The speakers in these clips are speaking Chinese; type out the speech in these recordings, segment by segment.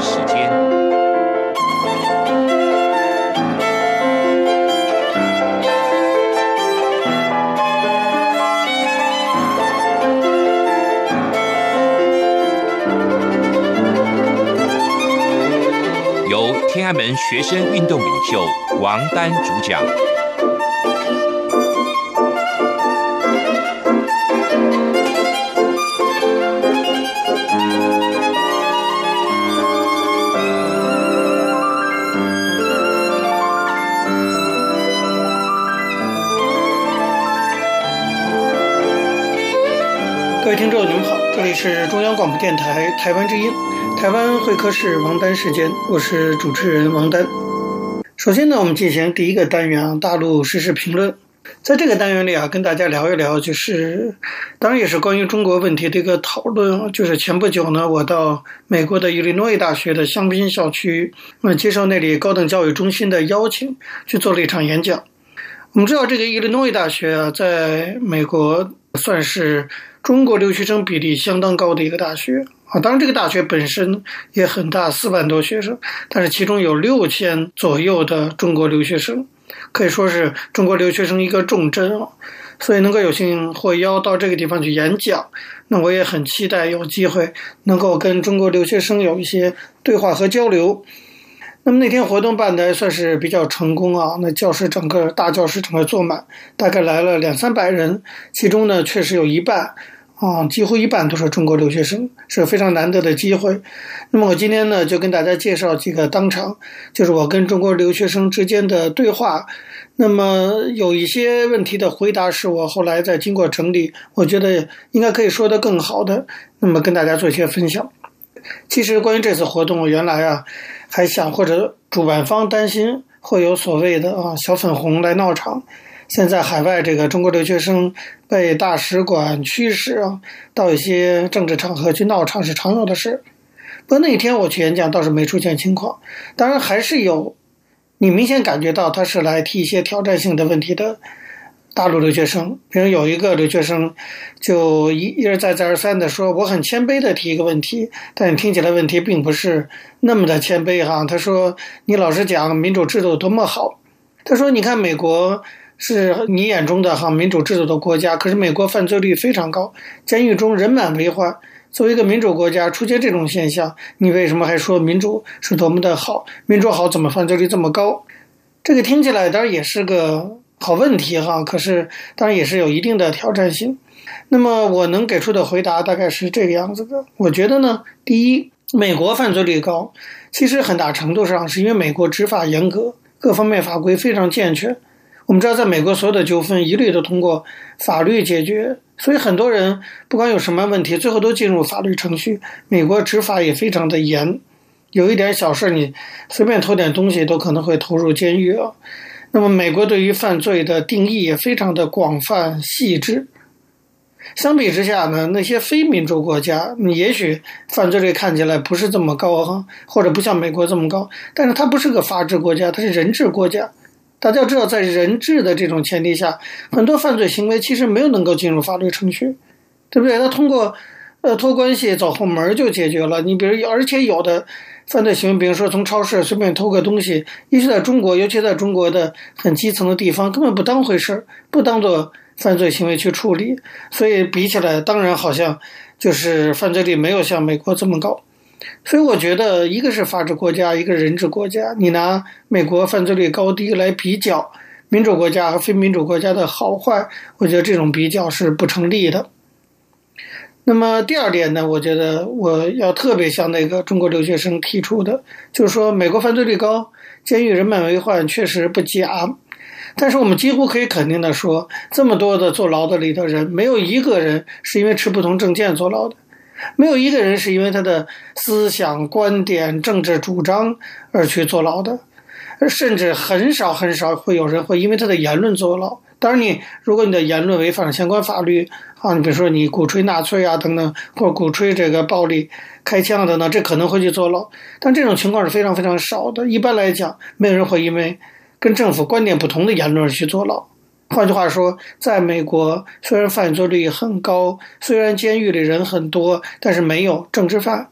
时间，由天安门学生运动领袖王丹主讲。听众，你们好，这里是中央广播电台台湾之音，台湾会客室王丹时间，我是主持人王丹。首先呢，我们进行第一个单元，大陆时事评论。在这个单元里啊，跟大家聊一聊，就是当然也是关于中国问题的一个讨论。就是前不久呢，我到美国的伊利诺伊大学的香槟校区，嗯，接受那里高等教育中心的邀请，去做了一场演讲。我们知道，这个伊利诺伊大学啊，在美国算是。中国留学生比例相当高的一个大学啊，当然这个大学本身也很大，四万多学生，但是其中有六千左右的中国留学生，可以说是中国留学生一个重镇啊。所以能够有幸获邀到这个地方去演讲，那我也很期待有机会能够跟中国留学生有一些对话和交流。那么那天活动办得还算是比较成功啊，那教室整个大教室整个坐满，大概来了两三百人，其中呢确实有一半。啊，几乎一半都是中国留学生，是非常难得的机会。那么我今天呢，就跟大家介绍几个当场，就是我跟中国留学生之间的对话。那么有一些问题的回答，是我后来在经过整理，我觉得应该可以说得更好的。那么跟大家做一些分享。其实关于这次活动，原来啊还想或者主办方担心会有所谓的啊小粉红来闹场。现在海外这个中国留学生被大使馆驱使啊，到一些政治场合去闹场是常有的事。不过那天我去演讲倒是没出现情况，当然还是有，你明显感觉到他是来提一些挑战性的问题的大陆留学生。比如有一个留学生就一一而再再而三的说，我很谦卑的提一个问题，但听起来问题并不是那么的谦卑哈。他说：“你老实讲，民主制度多么好。”他说：“你看美国。”是你眼中的哈民主制度的国家，可是美国犯罪率非常高，监狱中人满为患。作为一个民主国家，出现这种现象，你为什么还说民主是多么的好？民主好，怎么犯罪率这么高？这个听起来当然也是个好问题哈，可是当然也是有一定的挑战性。那么我能给出的回答大概是这个样子的。我觉得呢，第一，美国犯罪率高，其实很大程度上是因为美国执法严格，各方面法规非常健全。我们知道，在美国，所有的纠纷一律都通过法律解决，所以很多人不管有什么问题，最后都进入法律程序。美国执法也非常的严，有一点小事，你随便偷点东西都可能会投入监狱啊。那么，美国对于犯罪的定义也非常的广泛细致。相比之下呢，那些非民主国家，也许犯罪率看起来不是这么高哈，或者不像美国这么高，但是它不是个法治国家，它是人治国家。大家知道，在人治的这种前提下，很多犯罪行为其实没有能够进入法律程序，对不对？他通过呃托关系走后门就解决了。你比如，而且有的犯罪行为，比如说从超市随便偷个东西，尤其在中国，尤其在中国的很基层的地方，根本不当回事儿，不当做犯罪行为去处理。所以比起来，当然好像就是犯罪率没有像美国这么高。所以我觉得，一个是法治国家，一个人治国家。你拿美国犯罪率高低来比较民主国家和非民主国家的好坏，我觉得这种比较是不成立的。那么第二点呢，我觉得我要特别向那个中国留学生提出的，就是说美国犯罪率高，监狱人满为患，确实不假。但是我们几乎可以肯定的说，这么多的坐牢的里头人，没有一个人是因为持不同政见坐牢的。没有一个人是因为他的思想观点、政治主张而去坐牢的，甚至很少很少会有人会因为他的言论坐牢。当然，你如果你的言论违反了相关法律啊，你比如说你鼓吹纳粹啊等等，或者鼓吹这个暴力、开枪等等，这可能会去坐牢。但这种情况是非常非常少的。一般来讲，没有人会因为跟政府观点不同的言论而去坐牢。换句话说，在美国，虽然犯罪率很高，虽然监狱里人很多，但是没有政治犯，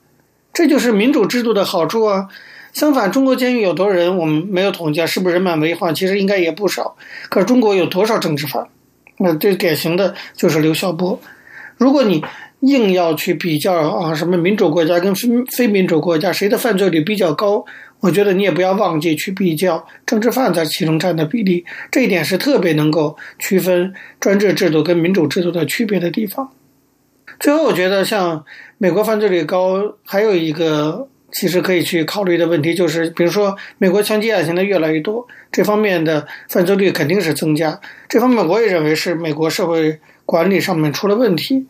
这就是民主制度的好处啊。相反，中国监狱有多少人，我们没有统计，是不是人满为患？其实应该也不少。可是中国有多少政治犯？那最典型的就是刘晓波。如果你硬要去比较啊，什么民主国家跟非非民主国家谁的犯罪率比较高，我觉得你也不要忘记去比较政治犯在其中占的比例。这一点是特别能够区分专制制度跟民主制度的区别的地方。最后，我觉得像美国犯罪率高，还有一个。其实可以去考虑的问题就是，比如说美国枪击案现在越来越多，这方面的犯罪率肯定是增加。这方面我也认为是美国社会管理上面出了问题。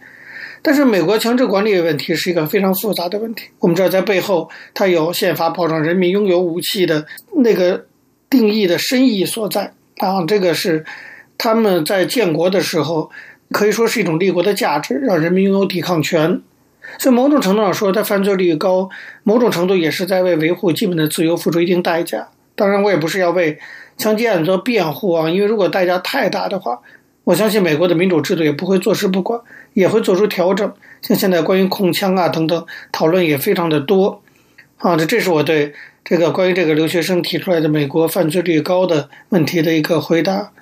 但是美国强制管理的问题是一个非常复杂的问题。我们知道在背后它有宪法保障人民拥有武器的那个定义的深意所在啊，这个是他们在建国的时候可以说是一种立国的价值，让人民拥有抵抗权。所以某种程度上说，它犯罪率高，某种程度也是在为维护基本的自由付出一定代价。当然，我也不是要为枪击案做辩护啊，因为如果代价太大的话，我相信美国的民主制度也不会坐视不管，也会做出调整。像现在关于控枪啊等等讨论也非常的多。啊，这这是我对这个关于这个留学生提出来的美国犯罪率高的问题的一个回答。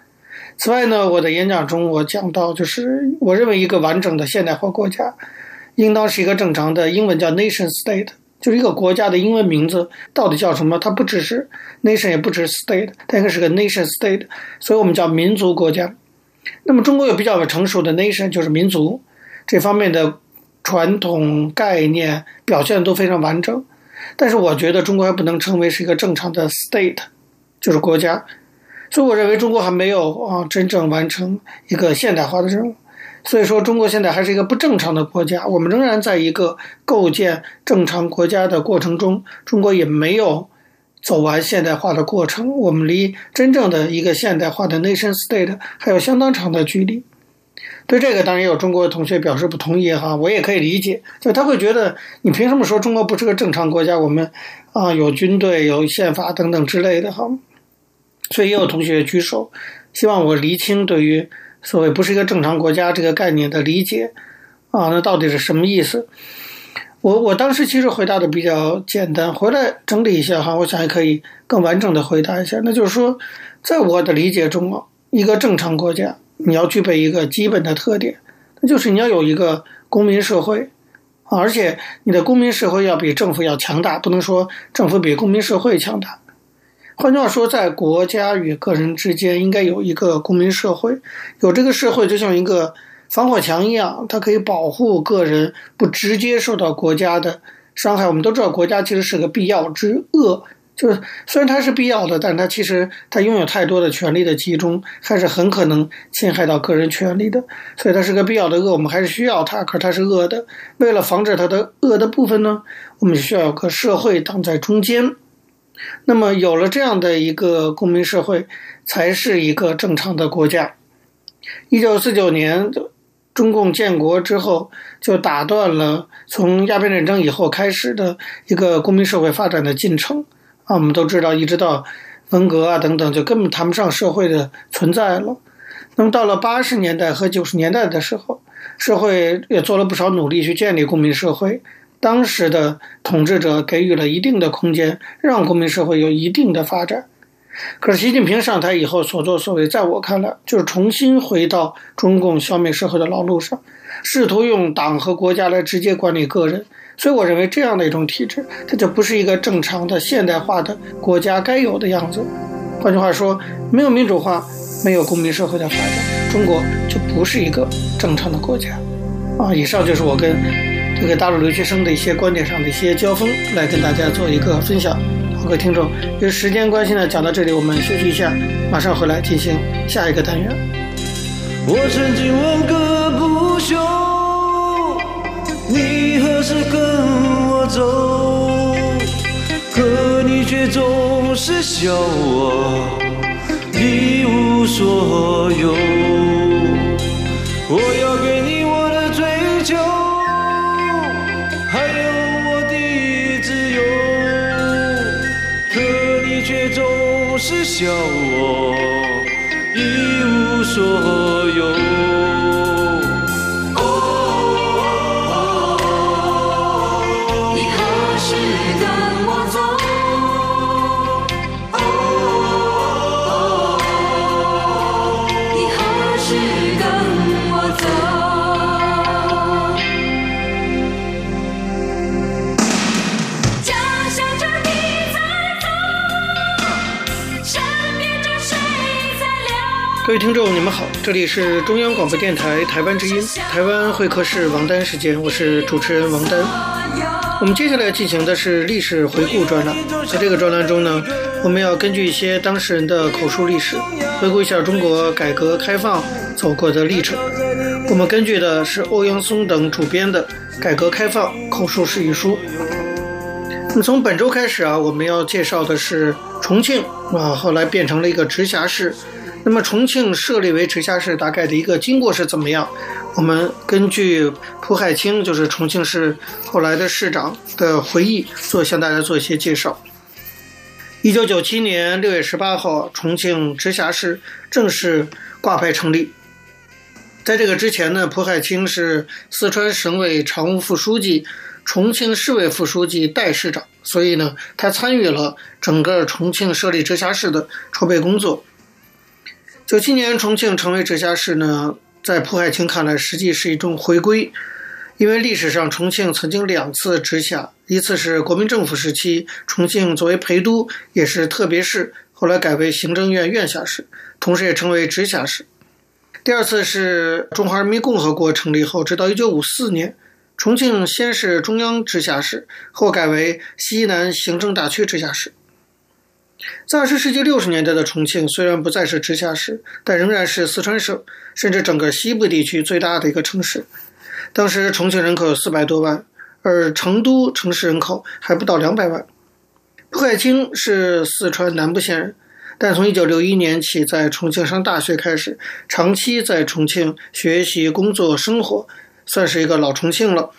此外呢，我的演讲中我讲到，就是我认为一个完整的现代化国家。应当是一个正常的英文叫 nation state，就是一个国家的英文名字到底叫什么？它不只是 nation，也不只是 state，它应该是个 nation state，所以我们叫民族国家。那么中国有比较成熟的 nation，就是民族这方面的传统概念表现都非常完整。但是我觉得中国还不能称为是一个正常的 state，就是国家。所以我认为中国还没有啊真正完成一个现代化的任务。所以说，中国现在还是一个不正常的国家。我们仍然在一个构建正常国家的过程中，中国也没有走完现代化的过程。我们离真正的一个现代化的 nation state 还有相当长的距离。对这个，当然也有中国的同学表示不同意哈，我也可以理解。就他会觉得，你凭什么说中国不是个正常国家？我们啊，有军队、有宪法等等之类的哈。所以也有同学举手，希望我厘清对于。所谓不是一个正常国家这个概念的理解啊，那到底是什么意思？我我当时其实回答的比较简单，回来整理一下哈，我想也可以更完整的回答一下。那就是说，在我的理解中啊，一个正常国家你要具备一个基本的特点，那就是你要有一个公民社会，而且你的公民社会要比政府要强大，不能说政府比公民社会强大。换句话说，在国家与个人之间应该有一个公民社会，有这个社会就像一个防火墙一样，它可以保护个人不直接受到国家的伤害。我们都知道，国家其实是个必要之恶，就是虽然它是必要的，但它其实它拥有太多的权力的集中，还是很可能侵害到个人权利的。所以它是个必要的恶，我们还是需要它，可是它是恶的。为了防止它的恶的部分呢，我们需要有个社会挡在中间。那么有了这样的一个公民社会，才是一个正常的国家。一九四九年中共建国之后，就打断了从鸦片战争以后开始的一个公民社会发展的进程。啊，我们都知道，一直到文革啊等等，就根本谈不上社会的存在了。那么到了八十年代和九十年代的时候，社会也做了不少努力去建立公民社会。当时的统治者给予了一定的空间，让公民社会有一定的发展。可是习近平上台以后所作所为，在我看来，就是重新回到中共消灭社会的老路上，试图用党和国家来直接管理个人。所以，我认为这样的一种体制，它就不是一个正常的现代化的国家该有的样子。换句话说，没有民主化，没有公民社会的发展，中国就不是一个正常的国家。啊，以上就是我跟。这个大陆留学生的一些观点上的一些交锋，来跟大家做一个分享。好，各位听众，由于时间关系呢，讲到这里，我们休息一下，马上回来进行下一个单元。我曾经问个不休，你何时跟我走？可你却总是笑我一无所有。我要笑我一无所各位听众，你们好，这里是中央广播电台台湾之音，台湾会客室王丹时间，我是主持人王丹。我们接下来进行的是历史回顾专栏，在这个专栏中呢，我们要根据一些当事人的口述历史，回顾一下中国改革开放走过的历程。我们根据的是欧阳松等主编的《改革开放口述史》一书。那么从本周开始啊，我们要介绍的是重庆啊，后来变成了一个直辖市。那么重庆设立为直辖市，大概的一个经过是怎么样？我们根据蒲海清，就是重庆市后来的市长的回忆，做向大家做一些介绍。一九九七年六月十八号，重庆直辖市正式挂牌成立。在这个之前呢，蒲海清是四川省委常务副书记、重庆市委副书记、代市长，所以呢，他参与了整个重庆设立直辖市的筹备工作。九七年重庆成为直辖市呢，在蒲海清看来，实际是一种回归，因为历史上重庆曾经两次直辖，一次是国民政府时期，重庆作为陪都，也是特别市，后来改为行政院院辖市，同时也成为直辖市。第二次是中华人民共和国成立后，直到一九五四年，重庆先是中央直辖市，后改为西南行政大区直辖市。在二十世纪六十年代的重庆，虽然不再是直辖市，但仍然是四川省甚至整个西部地区最大的一个城市。当时重庆人口有四百多万，而成都城市人口还不到两百万。蒲海清是四川南部县人，但从一九六一年起在重庆上大学开始，长期在重庆学习、工作、生活，算是一个老重庆了。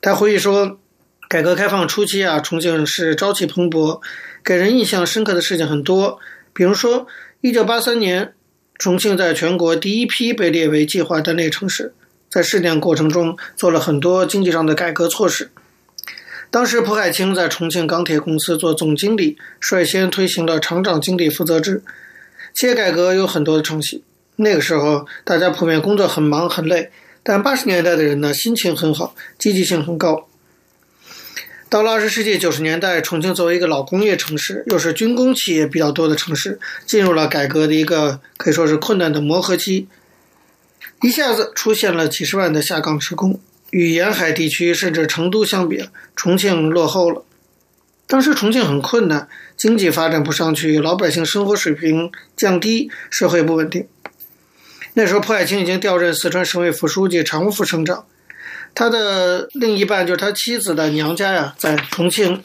他回忆说，改革开放初期啊，重庆是朝气蓬勃。给人印象深刻的事情很多，比如说，一九八三年，重庆在全国第一批被列为计划单列城市，在试点过程中做了很多经济上的改革措施。当时，蒲海清在重庆钢铁公司做总经理，率先推行了厂长经理负责制。企业改革有很多的成绩。那个时候，大家普遍工作很忙很累，但八十年代的人呢，心情很好，积极性很高。到了二十世纪九十年代，重庆作为一个老工业城市，又是军工企业比较多的城市，进入了改革的一个可以说是困难的磨合期。一下子出现了几十万的下岗职工，与沿海地区甚至成都相比，重庆落后了。当时重庆很困难，经济发展不上去，老百姓生活水平降低，社会不稳定。那时候，蒲海清已经调任四川省委副书记、常务副省长。他的另一半就是他妻子的娘家呀，在重庆。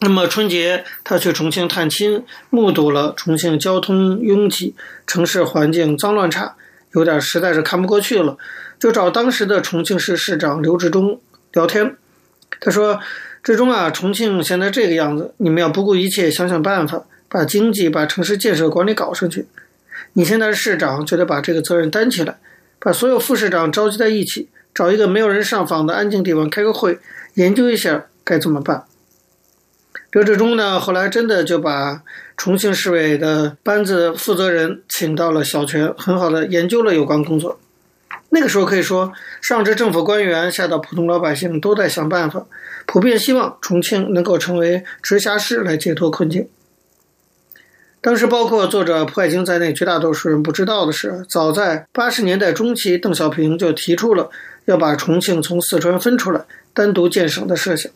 那么春节他去重庆探亲，目睹了重庆交通拥挤、城市环境脏乱差，有点实在是看不过去了，就找当时的重庆市市长刘志忠聊天。他说：“志忠啊，重庆现在这个样子，你们要不顾一切想想办法，把经济、把城市建设管理搞上去。你现在是市长，就得把这个责任担起来，把所有副市长召集在一起。”找一个没有人上访的安静地方开个会，研究一下该怎么办。刘志忠呢，后来真的就把重庆市委的班子负责人请到了小泉，很好的研究了有关工作。那个时候可以说，上至政府官员，下到普通老百姓，都在想办法，普遍希望重庆能够成为直辖市来解脱困境。当时，包括作者蒲海清在内，绝大多数人不知道的是，早在八十年代中期，邓小平就提出了要把重庆从四川分出来，单独建省的设想。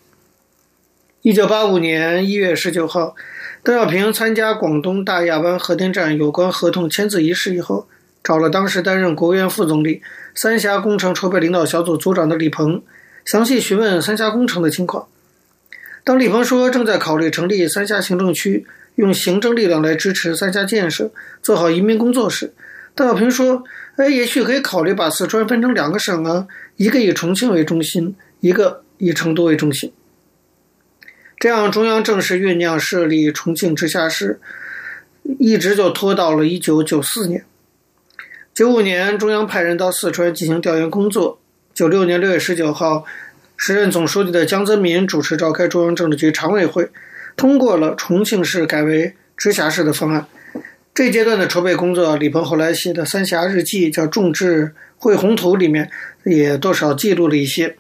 一九八五年一月十九号，邓小平参加广东大亚湾核电站有关合同签字仪式以后，找了当时担任国务院副总理、三峡工程筹备领导小组组长的李鹏，详细询问三峡工程的情况。当李鹏说正在考虑成立三峡行政区。用行政力量来支持三峡建设，做好移民工作时，邓小平说：“哎，也许可以考虑把四川分成两个省啊，一个以重庆为中心，一个以成都为中心。这样中央正式酝酿设立重庆直辖市，一直就拖到了一九九四年。九五年，中央派人到四川进行调研工作。九六年六月十九号，时任总书记的江泽民主持召开中央政治局常委会。”通过了重庆市改为直辖市的方案。这阶段的筹备工作，李鹏后来写的《三峡日记》叫《众志绘宏图》里面也多少记录了一些。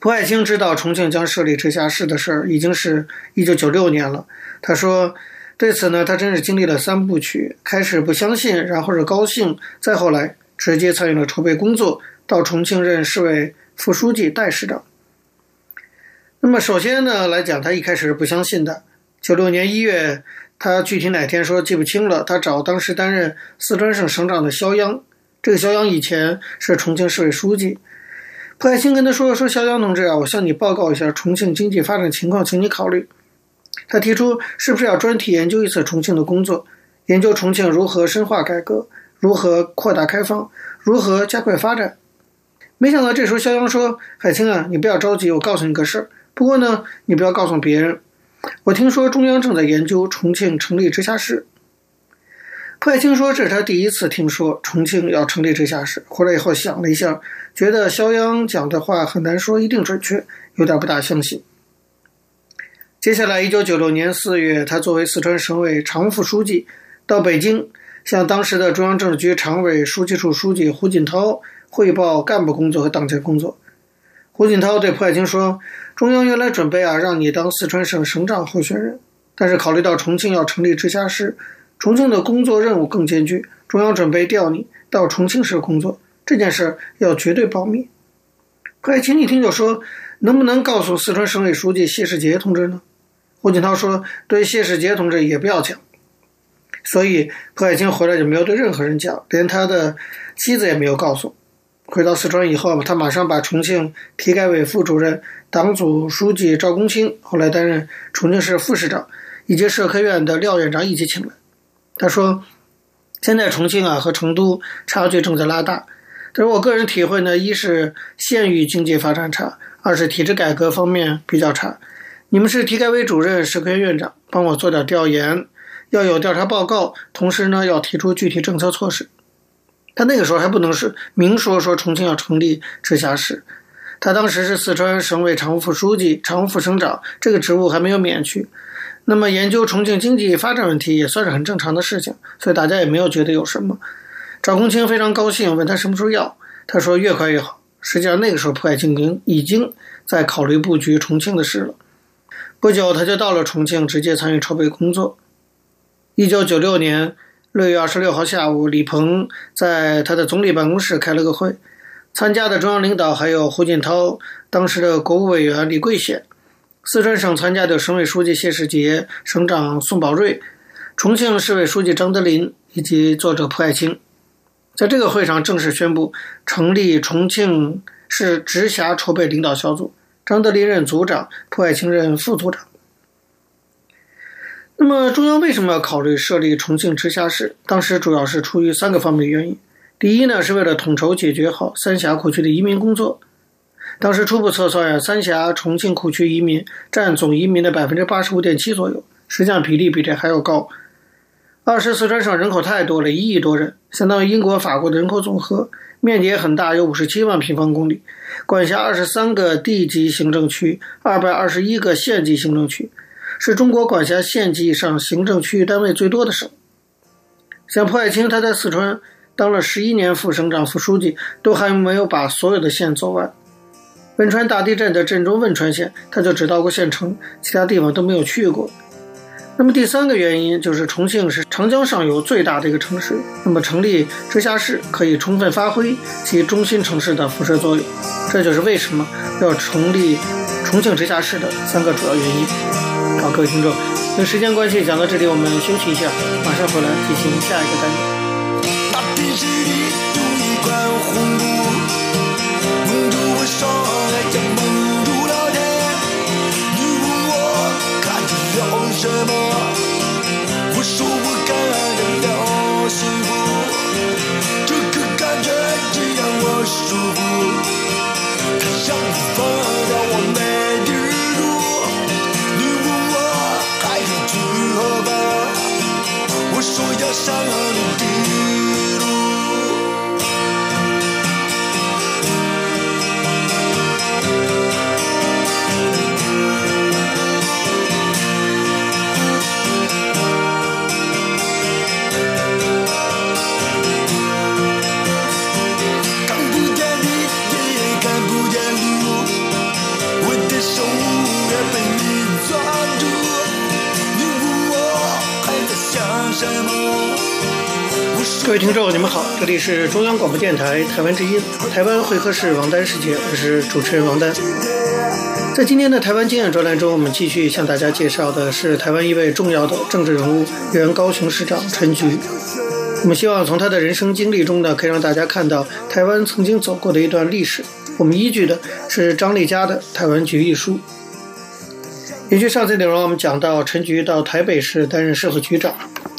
蒲海清知道重庆将设立直辖市的事儿，已经是一九九六年了。他说：“对此呢，他真是经历了三部曲：开始不相信，然后是高兴，再后来直接参与了筹备工作，到重庆任市委副书记、代市长。那么首先呢，来讲他一开始是不相信的。九六年一月，他具体哪天说记不清了。他找当时担任四川省省长的肖央，这个肖央以前是重庆市委书记。蒲爱清跟他说：“说肖央同志啊，我向你报告一下重庆经济发展情况，请你考虑。”他提出是不是要专题研究一次重庆的工作，研究重庆如何深化改革，如何扩大开放，如何加快发展。没想到这时候肖央说：“海清啊，你不要着急，我告诉你个事儿。不过呢，你不要告诉别人。我听说中央正在研究重庆成立直辖市。”蒲爱清说：“这是他第一次听说重庆要成立直辖市。回来以后想了一下，觉得肖央讲的话很难说一定准确，有点不大相信。”接下来，一九九六年四月，他作为四川省委常务副书记到北京，向当时的中央政治局常委书记处书记胡锦涛汇报干部工作和党建工作。胡锦涛对蒲爱清说：“中央原来准备啊，让你当四川省省长候选人，但是考虑到重庆要成立直辖市，重庆的工作任务更艰巨，中央准备调你到重庆市工作，这件事要绝对保密。”蒲爱清一听就说：“能不能告诉四川省委书记谢世杰同志呢？”胡锦涛说：“对谢世杰同志也不要讲。”所以蒲爱清回来就没有对任何人讲，连他的妻子也没有告诉。回到四川以后，他马上把重庆体改委副主任、党组书记赵公清，后来担任重庆市副市长，以及社科院的廖院长一起请来。他说：“现在重庆啊和成都差距正在拉大，但是我个人体会呢，一是县域经济发展差，二是体制改革方面比较差。”你们是体改委主任、社科院院长，帮我做点调研，要有调查报告，同时呢要提出具体政策措施。他那个时候还不能是明说说重庆要成立直辖市，他当时是四川省委常务副书记、常务副省长，这个职务还没有免去。那么研究重庆经济发展问题也算是很正常的事情，所以大家也没有觉得有什么。赵公清非常高兴，问他什么时候要，他说越快越好。实际上那个时候蒲爱清已经在考虑布局重庆的事了。不久，他就到了重庆，直接参与筹备工作。一九九六年六月二十六号下午，李鹏在他的总理办公室开了个会，参加的中央领导还有胡锦涛、当时的国务委员李桂显、四川省参加的省委书记谢世杰、省长宋宝瑞、重庆市委书记张德林以及作者蒲爱清。在这个会上，正式宣布成立重庆市直辖筹备领导小组。张德林任组长，蒲爱清任副组长。那么，中央为什么要考虑设立重庆直辖市？当时主要是出于三个方面原因。第一呢，是为了统筹解决好三峡库区的移民工作。当时初步测算呀，三峡、重庆库区移民占总移民的百分之八十五点七左右，实际上比例比这还要高。二是四川省人口太多了，一亿多人，相当于英国、法国的人口总和。面积也很大，有五十七万平方公里，管辖二十三个地级行政区，二百二十一个县级行政区，是中国管辖县级以上行政区域单位最多的省。像蒲爱清，他在四川当了十一年副省长、副书记，都还没有把所有的县走完。汶川大地震的震中汶川县，他就只到过县城，其他地方都没有去过。那么第三个原因就是重庆是长江上游最大的一个城市，那么成立直辖市可以充分发挥其中心城市的辐射作用，这就是为什么要成立重庆直辖市的三个主要原因。好，各位听众，因时间关系讲到这里，我们休息一下，马上回来进行下一个单元。什么？我说我感觉到幸福，这个感觉只让我舒服。方？我听众，你们好，这里是中央广播电台台湾之音，台湾会客室王丹世界，我是主持人王丹。在今天的台湾经验专栏中，我们继续向大家介绍的是台湾一位重要的政治人物，原高雄市长陈菊。我们希望从他的人生经历中呢，可以让大家看到台湾曾经走过的一段历史。我们依据的是张丽佳的《台湾局》一书。延续上次内容，我们讲到陈菊到台北市担任社会局长，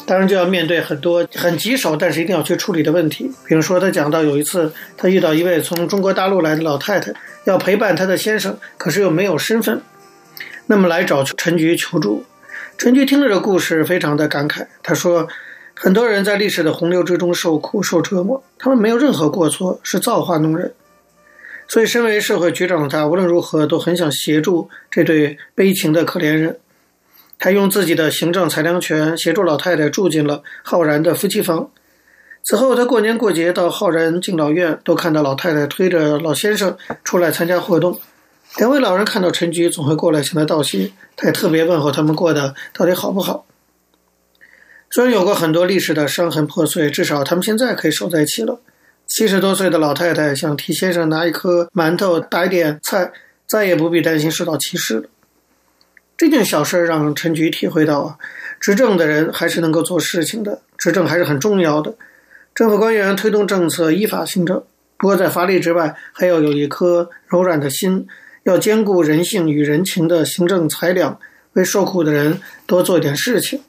当然就要面对很多很棘手，但是一定要去处理的问题。比如说，他讲到有一次他遇到一位从中国大陆来的老太太，要陪伴她的先生，可是又没有身份，那么来找陈菊求助。陈菊听了这故事，非常的感慨。他说，很多人在历史的洪流之中受苦受折磨，他们没有任何过错，是造化弄人。所以，身为社会局长的他，无论如何都很想协助这对悲情的可怜人。他用自己的行政裁量权协助老太太住进了浩然的夫妻房。此后，他过年过节到浩然敬老院，都看到老太太推着老先生出来参加活动。两位老人看到陈菊，总会过来向他道谢。他也特别问候他们过得到底好不好。虽然有过很多历史的伤痕破碎，至少他们现在可以守在一起了。七十多岁的老太太想替先生拿一颗馒头打一点菜，再也不必担心受到歧视了。这件小事让陈菊体会到啊，执政的人还是能够做事情的，执政还是很重要的。政府官员推动政策，依法行政，不过在法律之外，还要有一颗柔软的心，要兼顾人性与人情的行政裁量，为受苦的人多做一点事情。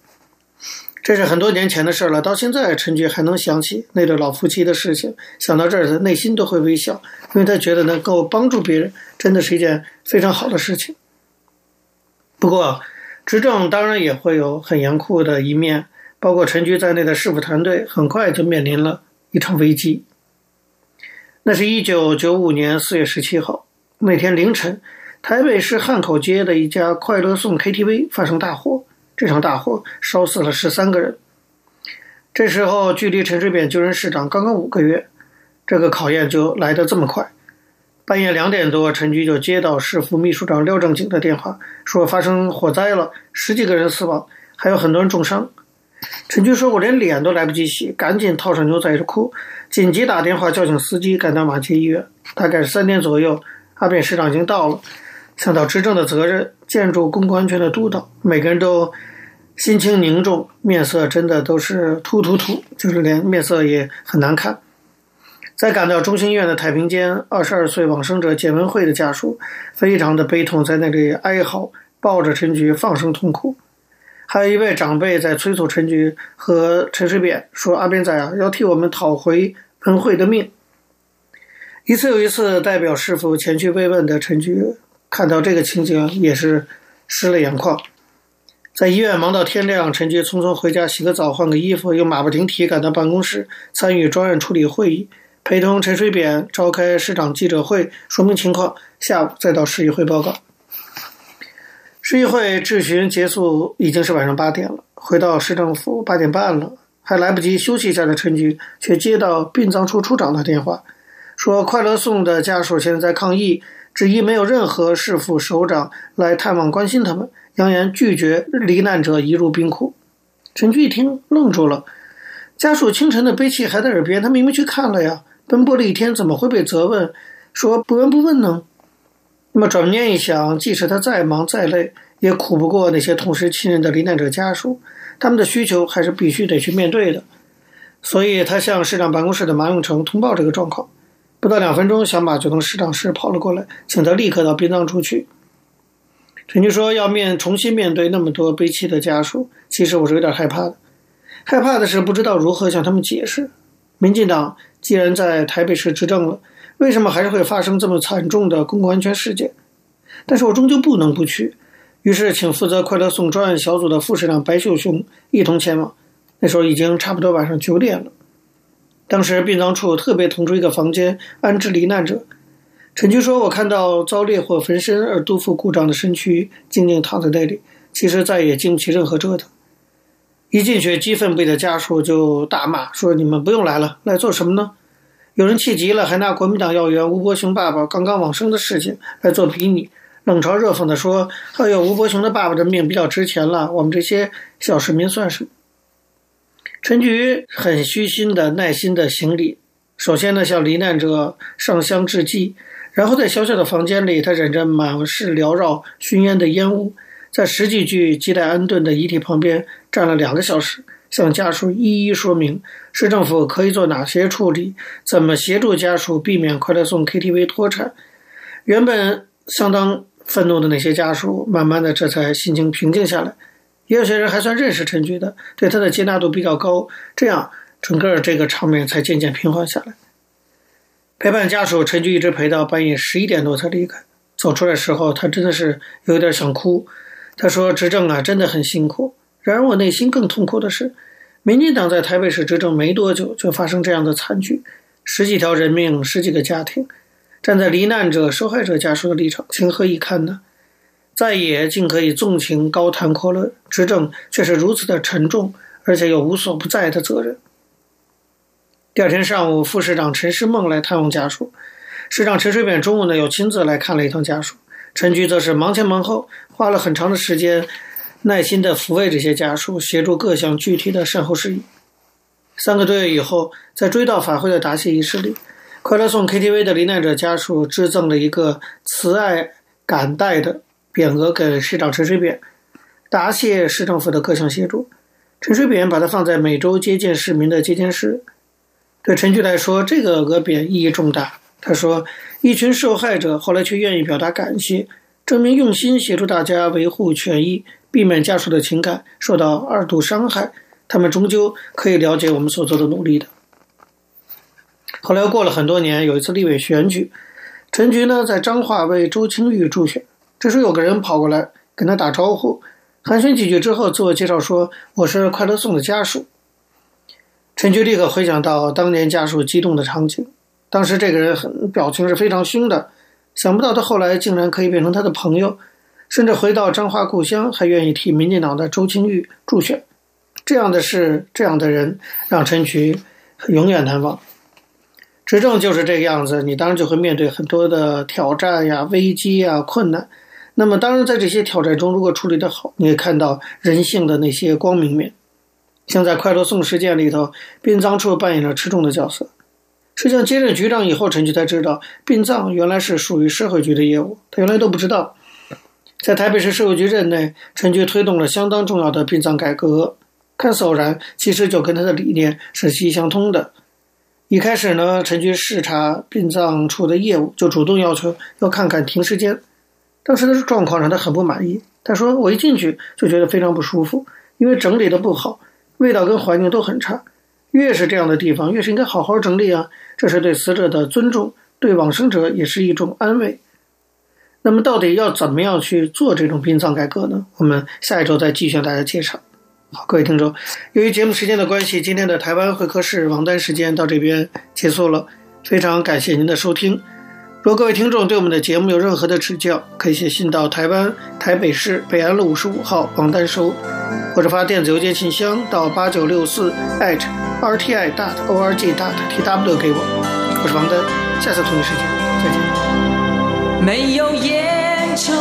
这是很多年前的事了，到现在陈菊还能想起那对老夫妻的事情，想到这儿，他内心都会微笑，因为他觉得能够帮助别人，真的是一件非常好的事情。不过，执政当然也会有很严酷的一面，包括陈菊在内的市府团队很快就面临了一场危机。那是一九九五年四月十七号那天凌晨，台北市汉口街的一家快乐颂 KTV 发生大火。这场大火烧死了十三个人。这时候距离陈水扁就任市长刚刚五个月，这个考验就来得这么快。半夜两点多，陈局就接到市副秘书长廖正景的电话，说发生火灾了，十几个人死亡，还有很多人重伤。陈局说：“我连脸都来不及洗，赶紧套上牛仔裤，紧急打电话叫醒司机赶到马街医院。大概是三点左右，阿扁市长已经到了。”想到执政的责任，建筑公共安全的督导，每个人都心情凝重，面色真的都是突突突，就是连面色也很难看。在赶到中心医院的太平间，二十二岁往生者简文慧的家属非常的悲痛，在那里哀嚎，抱着陈菊放声痛哭。还有一位长辈在催促陈菊和陈水扁说：“阿扁仔啊，要替我们讨回文慧的命。”一次又一次代表师傅前去慰问的陈菊。看到这个情景，也是湿了眼眶。在医院忙到天亮，陈菊匆匆回家洗个澡、换个衣服，又马不停蹄赶到办公室参与专案处理会议，陪同陈水扁召开市长记者会，说明情况。下午再到市议会报告。市议会质询结束，已经是晚上八点了。回到市政府八点半了，还来不及休息一下的陈局，却接到殡葬处处长的电话，说快乐颂的家属现在在抗议。质疑没有任何市府首长来探望关心他们，扬言拒绝罹难者移入冰库。陈局一听愣住了，家属清晨的悲泣还在耳边，他明明去看了呀，奔波了一天，怎么会被责问说不闻不问呢？那么转念一想，即使他再忙再累，也苦不过那些痛失亲人的罹难者家属，他们的需求还是必须得去面对的。所以他向市长办公室的马永成通报这个状况。不到两分钟，小马就从市长室跑了过来，请他立刻到殡葬处去。陈局说：“要面重新面对那么多悲戚的家属，其实我是有点害怕的。害怕的是不知道如何向他们解释。民进党既然在台北市执政了，为什么还是会发生这么惨重的公共安全事件？但是我终究不能不去。于是，请负责快乐颂专案小组的副市长白秀雄一同前往。那时候已经差不多晚上九点了。”当时殡葬处特别腾出一个房间安置罹难者。陈局说：“我看到遭烈火焚身而肚腹故障的身躯，静静躺在那里，其实再也经不起任何折腾。一进去，激愤不已的家属就大骂说：‘你们不用来了，来做什么呢？’有人气急了，还拿国民党要员吴伯雄爸爸刚刚往生的事情来做比拟，冷嘲热讽地说：‘哎呦，吴伯雄的爸爸的命比较值钱了，我们这些小市民算什么？’陈菊很虚心的、耐心的行礼。首先呢，向罹难者上香致祭，然后在小小的房间里，他忍着满室缭绕熏烟的烟雾，在十几具亟待安顿的遗体旁边站了两个小时，向家属一一说明市政府可以做哪些处理，怎么协助家属避免快乐颂 KTV 脱产。原本相当愤怒的那些家属，慢慢的这才心情平静下来。也有些人还算认识陈局的，对他的接纳度比较高，这样整个这个场面才渐渐平缓下来。陪伴家属，陈局一直陪到半夜十一点多才离开。走出来时候，他真的是有点想哭。他说：“执政啊，真的很辛苦。然而我内心更痛苦的是，民进党在台北市执政没多久，就发生这样的惨剧，十几条人命，十几个家庭。站在罹难者、受害者家属的立场，情何以堪呢？”在野竟可以纵情高谈阔论，执政却是如此的沉重，而且有无所不在的责任。第二天上午，副市长陈世孟来探望家属，市长陈水扁中午呢又亲自来看了一趟家属，陈菊则是忙前忙后，花了很长的时间，耐心地抚慰这些家属，协助各项具体的善后事宜。三个多月以后，在追悼法会的答谢仪式里，快乐颂 KTV 的罹难者家属致赠了一个慈爱感戴的。匾额给市长陈水扁，答谢市政府的各项协助。陈水扁把它放在每周接见市民的接见室。对陈菊来说，这个额匾意义重大。他说：“一群受害者后来却愿意表达感谢，证明用心协助大家维护权益，避免家属的情感受到二度伤害。他们终究可以了解我们所做的努力的。”后来过了很多年，有一次立委选举，陈菊呢在彰化为周清玉助选。这时有个人跑过来跟他打招呼，寒暄几句之后，自我介绍说：“我是快乐颂的家属。”陈菊立刻回想到当年家属激动的场景，当时这个人很表情是非常凶的，想不到他后来竟然可以变成他的朋友，甚至回到彰化故乡还愿意替民进党的周清玉助选。这样的事，这样的人，让陈菊永远难忘。执政就是这个样子，你当然就会面对很多的挑战呀、危机呀、困难。那么，当然，在这些挑战中，如果处理得好，你会看到人性的那些光明面。像在快乐颂事件里头，殡葬处扮演了吃重的角色。实际上，接任局长以后，陈菊才知道，殡葬原来是属于社会局的业务，他原来都不知道。在台北市社会局任内，陈菊推动了相当重要的殡葬改革。看似偶然，其实就跟他的理念是息息相通的。一开始呢，陈菊视察殡葬处的业务，就主动要求要看看停尸间。当时的状况让他很不满意。他说：“我一进去就觉得非常不舒服，因为整理的不好，味道跟环境都很差。越是这样的地方，越是应该好好整理啊！这是对死者的尊重，对往生者也是一种安慰。那么，到底要怎么样去做这种殡葬改革呢？我们下一周再继续向大家介绍。好，各位听众，由于节目时间的关系，今天的台湾会客室王丹时间到这边结束了。非常感谢您的收听。”如果各位听众对我们的节目有任何的指教，可以写信到台湾台北市北安路五十五号王丹收，或者发电子邮件信箱到八九六四 at rti dot org dot tw 给我。我是王丹，下次同一时间再见。没有烟抽